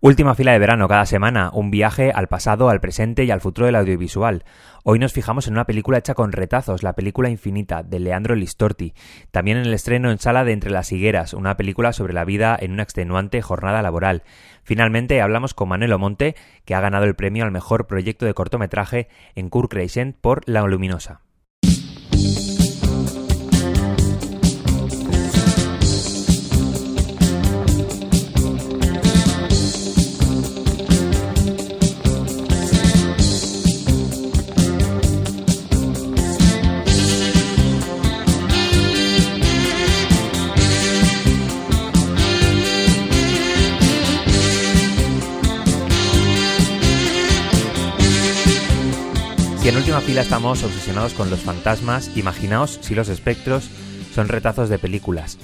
Última fila de verano cada semana, un viaje al pasado, al presente y al futuro del audiovisual. Hoy nos fijamos en una película hecha con retazos, la película Infinita, de Leandro Listorti. También en el estreno en sala de Entre las Higueras, una película sobre la vida en una extenuante jornada laboral. Finalmente hablamos con Manuel Monte, que ha ganado el premio al mejor proyecto de cortometraje en Kurt por La Luminosa. Última fila estamos obsesionados con los fantasmas, imaginaos si los espectros son retazos de películas.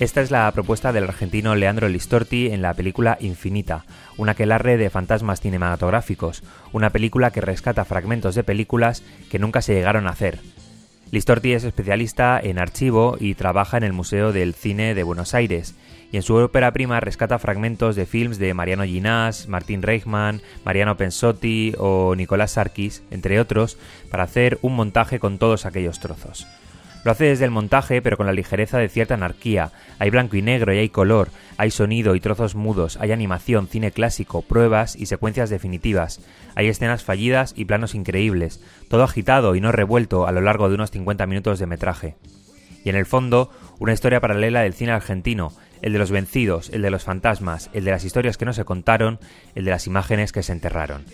Esta es la propuesta del argentino Leandro Listorti en la película Infinita, una aquelarre de fantasmas cinematográficos, una película que rescata fragmentos de películas que nunca se llegaron a hacer. Listorti es especialista en archivo y trabaja en el Museo del Cine de Buenos Aires, en su ópera prima rescata fragmentos de films de Mariano Ginás, Martín Reichmann, Mariano Pensotti o Nicolás Sarkis, entre otros, para hacer un montaje con todos aquellos trozos. Lo hace desde el montaje, pero con la ligereza de cierta anarquía. Hay blanco y negro y hay color, hay sonido y trozos mudos, hay animación, cine clásico, pruebas y secuencias definitivas. Hay escenas fallidas y planos increíbles, todo agitado y no revuelto a lo largo de unos 50 minutos de metraje. Y en el fondo, una historia paralela del cine argentino, el de los vencidos, el de los fantasmas, el de las historias que no se contaron, el de las imágenes que se enterraron.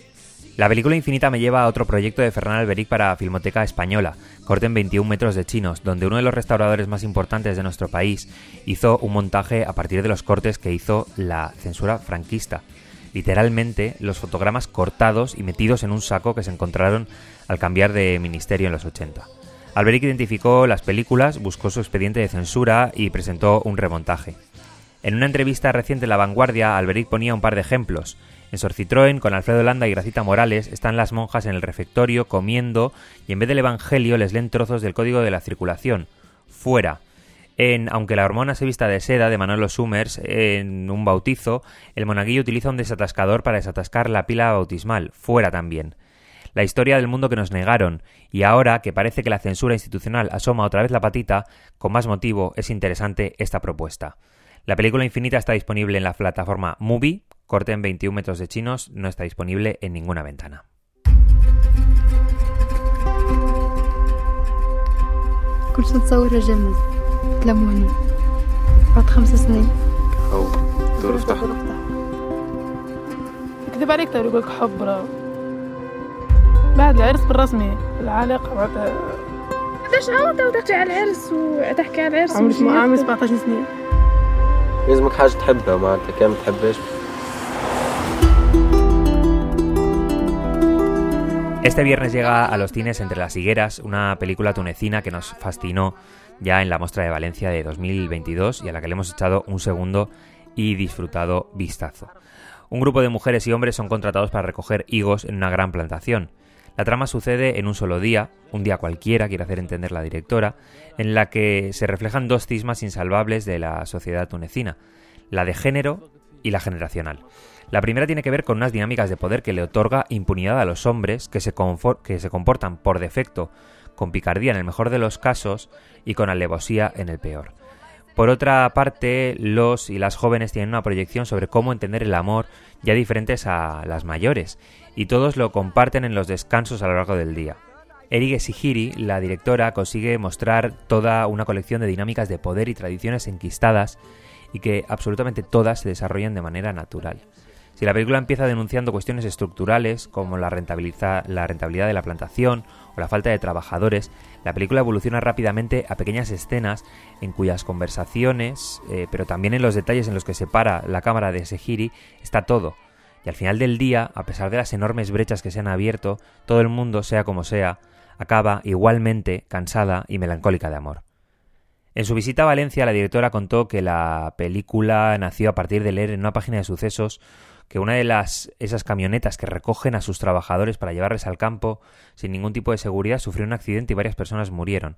La película Infinita me lleva a otro proyecto de Fernán Alberic para Filmoteca Española, corte en 21 metros de chinos, donde uno de los restauradores más importantes de nuestro país hizo un montaje a partir de los cortes que hizo la censura franquista. Literalmente, los fotogramas cortados y metidos en un saco que se encontraron al cambiar de ministerio en los 80. Alberic identificó las películas, buscó su expediente de censura y presentó un remontaje. En una entrevista reciente en La Vanguardia, Alberic ponía un par de ejemplos. En Sor Citroën, con Alfredo Landa y Gracita Morales, están las monjas en el refectorio comiendo y en vez del Evangelio les leen trozos del Código de la Circulación. Fuera. En Aunque la hormona se vista de seda, de Manolo Summers, en un bautizo, el monaguillo utiliza un desatascador para desatascar la pila bautismal. Fuera también. La historia del mundo que nos negaron, y ahora que parece que la censura institucional asoma otra vez la patita, con más motivo es interesante esta propuesta. La película Infinita está disponible en la plataforma Movie, corte en 21 metros de chinos, no está disponible en ninguna ventana. كل شي نتصور جمز تلموني بعد خمس سنين أو دور افتح كذب عليك تقول لك حب بعد العرس بالرسمي العلاقة بعد ليش انت وتحكي على العرس وتحكي على العرس عمري عمري 17 سنين este viernes llega a los cines Entre las Higueras, una película tunecina que nos fascinó ya en la muestra de Valencia de 2022 y a la que le hemos echado un segundo y disfrutado vistazo. Un grupo de mujeres y hombres son contratados para recoger higos en una gran plantación. La trama sucede en un solo día, un día cualquiera, quiere hacer entender la directora, en la que se reflejan dos cismas insalvables de la sociedad tunecina, la de género y la generacional. La primera tiene que ver con unas dinámicas de poder que le otorga impunidad a los hombres que se, que se comportan por defecto con picardía en el mejor de los casos y con alevosía en el peor. Por otra parte, los y las jóvenes tienen una proyección sobre cómo entender el amor ya diferentes a las mayores, y todos lo comparten en los descansos a lo largo del día. Erige Sihiri, la directora, consigue mostrar toda una colección de dinámicas de poder y tradiciones enquistadas y que absolutamente todas se desarrollan de manera natural. Si la película empieza denunciando cuestiones estructurales como la, la rentabilidad de la plantación o la falta de trabajadores, la película evoluciona rápidamente a pequeñas escenas en cuyas conversaciones, eh, pero también en los detalles en los que se para la cámara de Sehiri, está todo. Y al final del día, a pesar de las enormes brechas que se han abierto, todo el mundo, sea como sea, acaba igualmente cansada y melancólica de amor. En su visita a Valencia, la directora contó que la película nació a partir de leer en una página de sucesos que una de las esas camionetas que recogen a sus trabajadores para llevarles al campo sin ningún tipo de seguridad sufrió un accidente y varias personas murieron.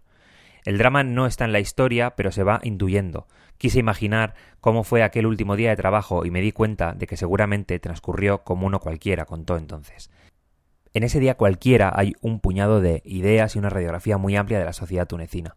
El drama no está en la historia, pero se va intuyendo. Quise imaginar cómo fue aquel último día de trabajo y me di cuenta de que seguramente transcurrió como uno cualquiera, contó entonces. En ese día cualquiera hay un puñado de ideas y una radiografía muy amplia de la sociedad tunecina.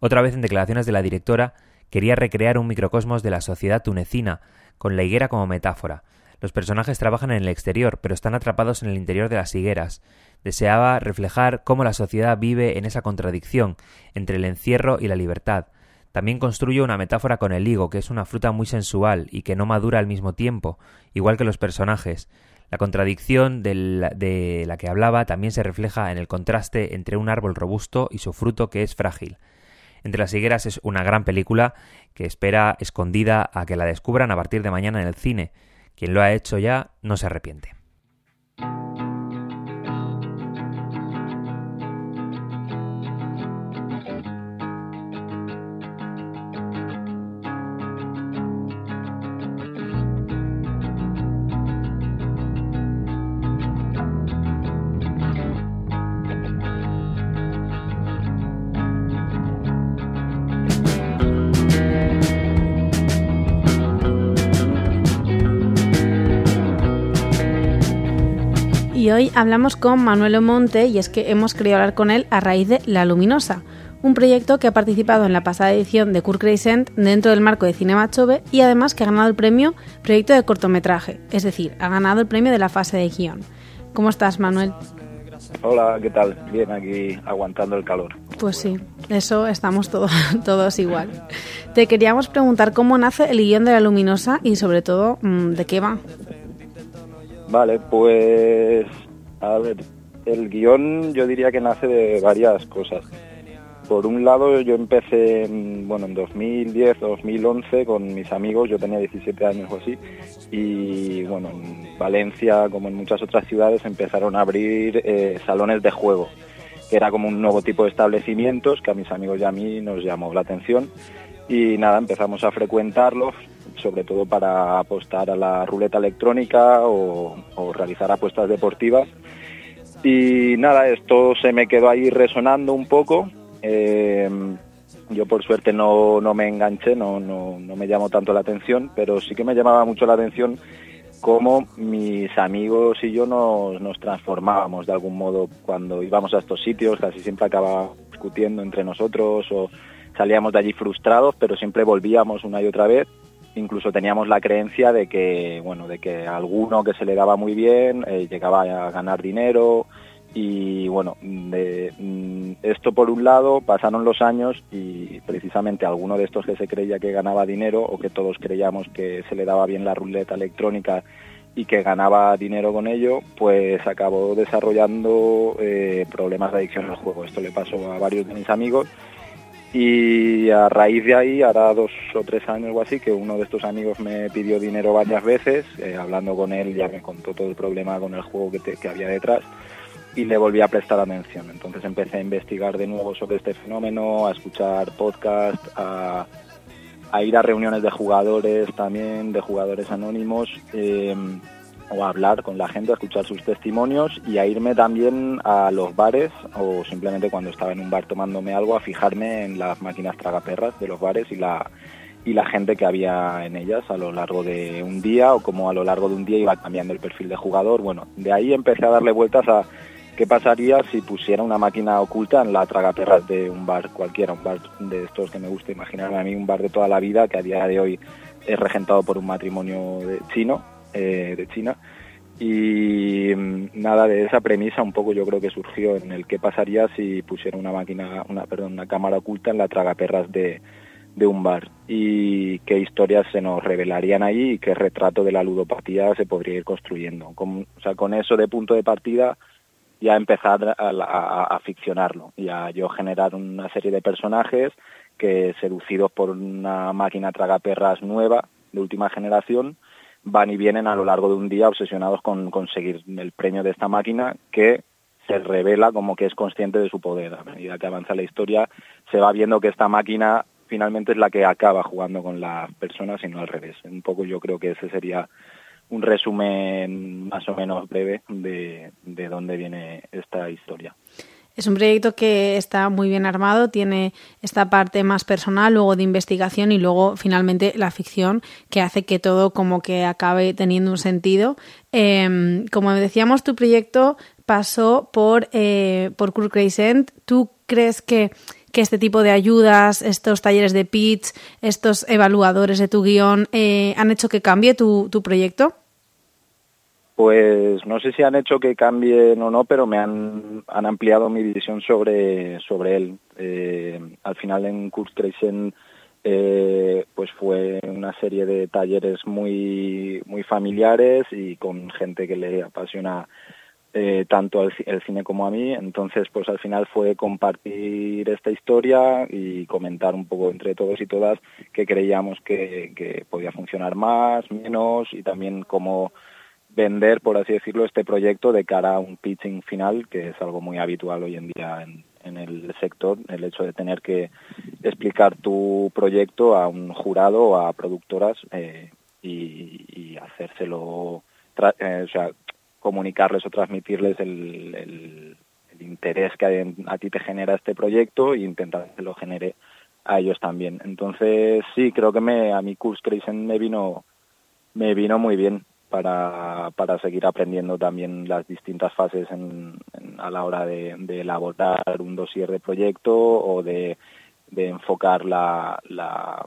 Otra vez en declaraciones de la directora quería recrear un microcosmos de la sociedad tunecina, con la higuera como metáfora. Los personajes trabajan en el exterior, pero están atrapados en el interior de las higueras. Deseaba reflejar cómo la sociedad vive en esa contradicción entre el encierro y la libertad. También construye una metáfora con el higo, que es una fruta muy sensual y que no madura al mismo tiempo, igual que los personajes. La contradicción de la, de la que hablaba también se refleja en el contraste entre un árbol robusto y su fruto que es frágil. Entre las higueras es una gran película que espera escondida a que la descubran a partir de mañana en el cine. Quien lo ha hecho ya no se arrepiente. Y hoy hablamos con Manuel Omonte y es que hemos querido hablar con él a raíz de La Luminosa, un proyecto que ha participado en la pasada edición de Kurt Crescent dentro del marco de Cinema Chove y además que ha ganado el premio Proyecto de Cortometraje, es decir, ha ganado el premio de la fase de guion. ¿Cómo estás, Manuel? Hola, ¿qué tal? Bien, aquí aguantando el calor. Pues sí, eso estamos todos, todos igual. Te queríamos preguntar cómo nace el guion de La Luminosa y sobre todo mm, de qué va. Vale, pues a ver, el guion yo diría que nace de varias cosas. Por un lado, yo empecé en, bueno, en 2010, 2011 con mis amigos, yo tenía 17 años o así, y bueno, en Valencia, como en muchas otras ciudades, empezaron a abrir eh, salones de juego, que era como un nuevo tipo de establecimientos que a mis amigos y a mí nos llamó la atención. Y nada, empezamos a frecuentarlos, sobre todo para apostar a la ruleta electrónica o, realizar apuestas deportivas. Y nada, esto se me quedó ahí resonando un poco. Eh, yo por suerte no, no me enganché, no, no, no, me llamó tanto la atención, pero sí que me llamaba mucho la atención cómo mis amigos y yo nos, nos transformábamos de algún modo cuando íbamos a estos sitios, casi siempre acabábamos discutiendo entre nosotros o salíamos de allí frustrados, pero siempre volvíamos una y otra vez incluso teníamos la creencia de que bueno de que alguno que se le daba muy bien eh, llegaba a ganar dinero y bueno de, mm, esto por un lado pasaron los años y precisamente alguno de estos que se creía que ganaba dinero o que todos creíamos que se le daba bien la ruleta electrónica y que ganaba dinero con ello, pues acabó desarrollando eh, problemas de adicción al juego. Esto le pasó a varios de mis amigos y a raíz de ahí, hará dos o tres años o así, que uno de estos amigos me pidió dinero varias veces, eh, hablando con él ya me contó todo el problema con el juego que, que había detrás y le volví a prestar atención. Entonces empecé a investigar de nuevo sobre este fenómeno, a escuchar podcasts, a, a ir a reuniones de jugadores también, de jugadores anónimos. Eh, o a hablar con la gente, a escuchar sus testimonios y a irme también a los bares o simplemente cuando estaba en un bar tomándome algo a fijarme en las máquinas tragaperras de los bares y la y la gente que había en ellas a lo largo de un día o como a lo largo de un día iba cambiando el perfil de jugador. Bueno, de ahí empecé a darle vueltas a qué pasaría si pusiera una máquina oculta en la tragaperras de un bar cualquiera, un bar de estos que me gusta imaginarme a mí, un bar de toda la vida que a día de hoy es regentado por un matrimonio chino eh, de China. Y mm, nada de esa premisa un poco yo creo que surgió en el qué pasaría si pusiera una máquina, una, perdón, una cámara oculta en la tragaperras de, de un bar y qué historias se nos revelarían ahí y qué retrato de la ludopatía se podría ir construyendo. Con, o sea, con eso de punto de partida ya empezar a, a, a, ficcionarlo y a yo generar una serie de personajes que seducidos por una máquina tragaperras nueva de última generación van y vienen a lo largo de un día obsesionados con conseguir el premio de esta máquina que se revela como que es consciente de su poder. A medida que avanza la historia, se va viendo que esta máquina finalmente es la que acaba jugando con las personas y no al revés. Un poco yo creo que ese sería un resumen más o menos breve de, de dónde viene esta historia. Es un proyecto que está muy bien armado, tiene esta parte más personal, luego de investigación y luego finalmente la ficción que hace que todo como que acabe teniendo un sentido. Em, como decíamos, tu proyecto pasó por, eh, por Kurt. ¿Tú crees que que este tipo de ayudas, estos talleres de pitch, estos evaluadores de tu guion, eh, han hecho que cambie tu, tu proyecto? Pues no sé si han hecho que cambien o no, pero me han, han ampliado mi visión sobre, sobre él. Eh, al final en Kurt Crescent eh, pues fue una serie de talleres muy, muy familiares y con gente que le apasiona eh, tanto el, cine como a mí. Entonces, pues al final fue compartir esta historia y comentar un poco entre todos y todas que creíamos que, que podía funcionar más, menos y también cómo vender, por así decirlo, este proyecto de cara a un pitching final, que es algo muy habitual hoy en día en, en el sector, el hecho de tener que explicar tu proyecto a un jurado o a productoras eh, y, hacérselo, eh, o sea, comunicarles o transmitirles el, el, interés que a ti te genera este proyecto e intentar que lo genere a ellos también. Entonces, sí, creo que me, a mi curso Crescent me vino, me vino muy bien para, para seguir aprendiendo también las distintas fases en, a la hora de, elaborar un dossier de proyecto o de, enfocar la, la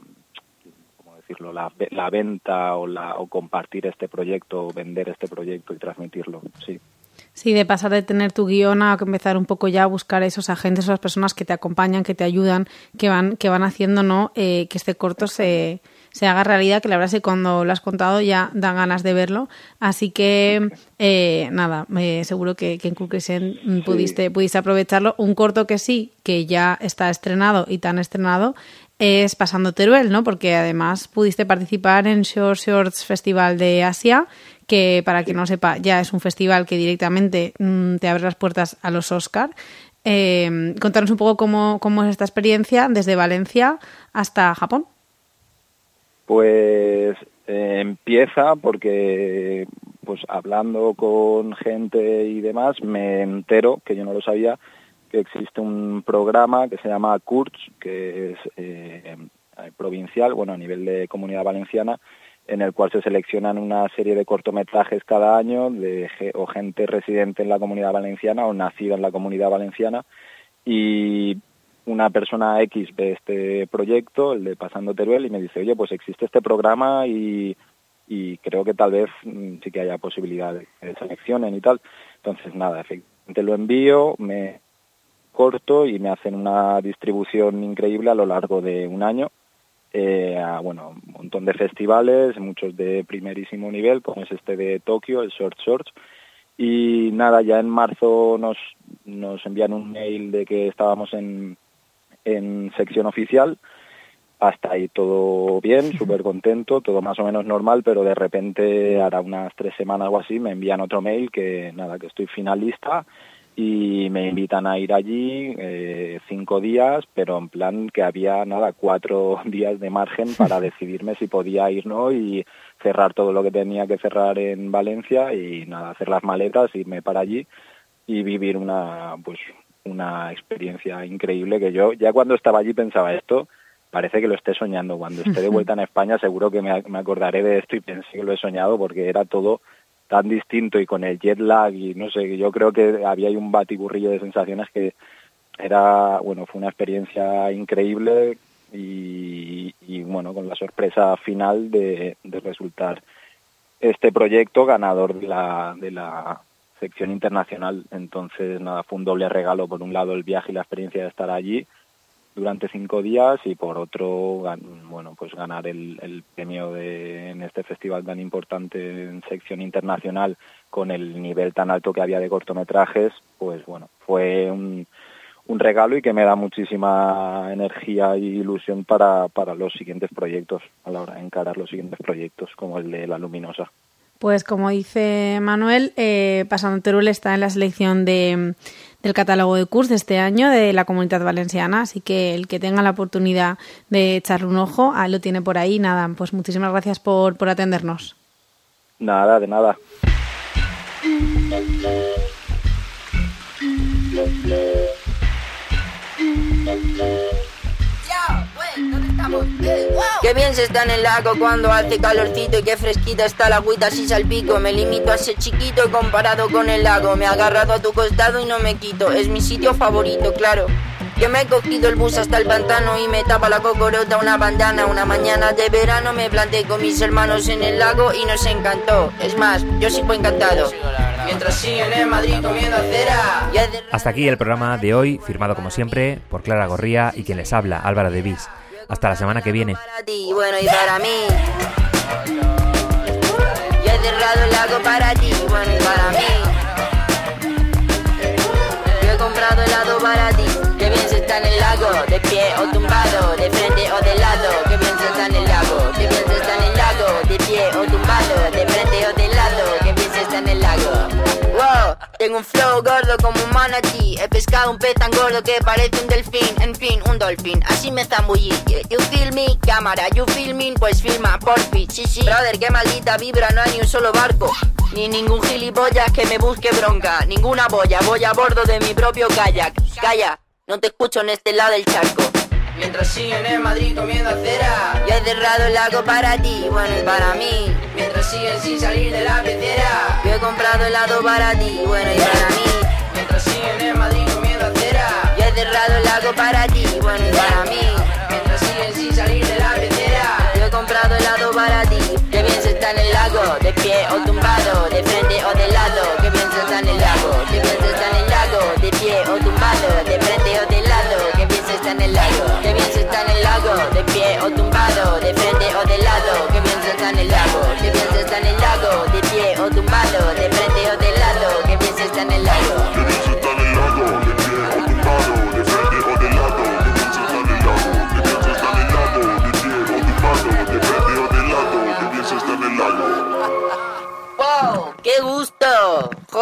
decirlo, la, venta o, la, o compartir este proyecto, vender este proyecto y transmitirlo, sí. Sí, de pasar de tener tu guion a empezar un poco ya a buscar a esos agentes, esas personas que te acompañan, que te ayudan, que van, que van haciendo ¿no? Eh, que este corto se, se haga realidad, que la verdad es que cuando lo has contado ya dan ganas de verlo. Así que, eh, nada, eh, seguro que, que en Cookiesen pudiste, pudiste aprovecharlo. Un corto que sí, que ya está estrenado y tan estrenado, es Pasando Teruel, ¿no? Porque además pudiste participar en Short Shorts Festival de Asia, que para quien no sepa, ya es un festival que directamente mm, te abre las puertas a los Oscar. Eh, contanos un poco cómo, cómo es esta experiencia desde Valencia hasta Japón. Pues eh, empieza porque, pues hablando con gente y demás, me entero, que yo no lo sabía, que existe un programa que se llama CURTS, que es eh, provincial, bueno, a nivel de comunidad valenciana, en el cual se seleccionan una serie de cortometrajes cada año de o gente residente en la comunidad valenciana o nacida en la comunidad valenciana y una persona X ve este proyecto, el de Pasando Teruel, y me dice, oye, pues existe este programa y, y creo que tal vez mm, sí que haya posibilidad de que seleccionen y tal. Entonces, nada, efectivamente lo envío, me corto y me hacen una distribución increíble a lo largo de un año. Eh, a, bueno, un montón de festivales, muchos de primerísimo nivel, como es este de Tokio, el Short Shorts. Y nada, ya en marzo nos, nos envían un mail de que estábamos en, en sección oficial. Hasta ahí todo bien, súper contento, todo más o menos normal, pero de repente, hará unas tres semanas o así, me envían otro mail que nada, que estoy finalista y me invitan a ir allí eh, cinco días, pero en plan que había nada, cuatro días de margen para decidirme si podía ir no y cerrar todo lo que tenía que cerrar en Valencia y nada, hacer las maletas, irme para allí y vivir una pues una experiencia increíble que yo ya cuando estaba allí pensaba esto parece que lo esté soñando. Cuando esté de vuelta en España seguro que me, me acordaré de esto y pensé que lo he soñado porque era todo tan distinto y con el jet lag y no sé yo creo que había ahí un batiburrillo de sensaciones que era bueno fue una experiencia increíble y, y bueno con la sorpresa final de, de resultar este proyecto ganador de la de la sección internacional. Entonces, nada, fue un doble regalo. Por un lado, el viaje y la experiencia de estar allí durante cinco días y por otro, bueno, pues ganar el, el premio de, en este festival tan importante en sección internacional con el nivel tan alto que había de cortometrajes, pues bueno, fue un, regalo y que me da muchísima energía y ilusión para, para los siguientes proyectos, a la hora de encarar los siguientes proyectos, como el de La Luminosa. Pues como dice Manuel, eh, Pasando Teruel está en la selección de, del catálogo de cursos de este año de la Comunidad Valenciana, así que el que tenga la oportunidad de echarle un ojo, lo tiene por ahí. Nada, pues muchísimas gracias por atendernos. Nada, de nada. Qué bien se está en el lago cuando hace calorcito y qué fresquita está la agüita así salpico. Me limito a ser chiquito comparado con el lago. Me he agarrado a tu costado y no me quito. Es mi sitio favorito, claro. Que me he cogido el bus hasta el pantano y me tapa la cocorota una bandana. Una mañana de verano me planté con mis hermanos en el lago y nos encantó. Es más, yo sigo encantado. Mientras siguen en Madrid comiendo cera. Hasta aquí el programa de hoy, firmado como siempre por Clara Gorría y quien les habla, Álvaro de Vis. Hasta la semana que viene. Para ti, bueno, y para mí. Yo he cerrado el lago para ti, bueno, y para mí. Yo he comprado helado para ti. Que bien se está en el lago, de pie o tumbado, de frente o de lado. Que bien se está en el lago, tengo un flow gordo como un manatí. He pescado un pez tan gordo que parece un delfín. En fin, un dolphin. Así me zambullí. You feel me, cámara, you filming, pues filma, porfi. Sí, sí. Brother, qué maldita vibra, no hay ni un solo barco. Ni ningún gilipollas que me busque bronca. Ninguna boya, voy a bordo de mi propio kayak. Calla, no te escucho en este lado del charco. Mientras siguen en Madrid comiendo cera Yo he cerrado el lago para ti, bueno y para mí. Mientras siguen sin salir de la pecera. Yo he comprado helado para ti, bueno y para mí. Mientras siguen en Madrid comiendo cera Yo he cerrado el lago para ti, bueno y para mí. Mientras siguen sin salir de la pecera. Yo he comprado helado para ti. Que bien se está en el lago, de pie o tumbado De frente o de lado,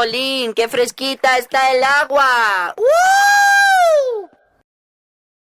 ¡Jolín! ¡Qué fresquita está el agua! ¡Uh!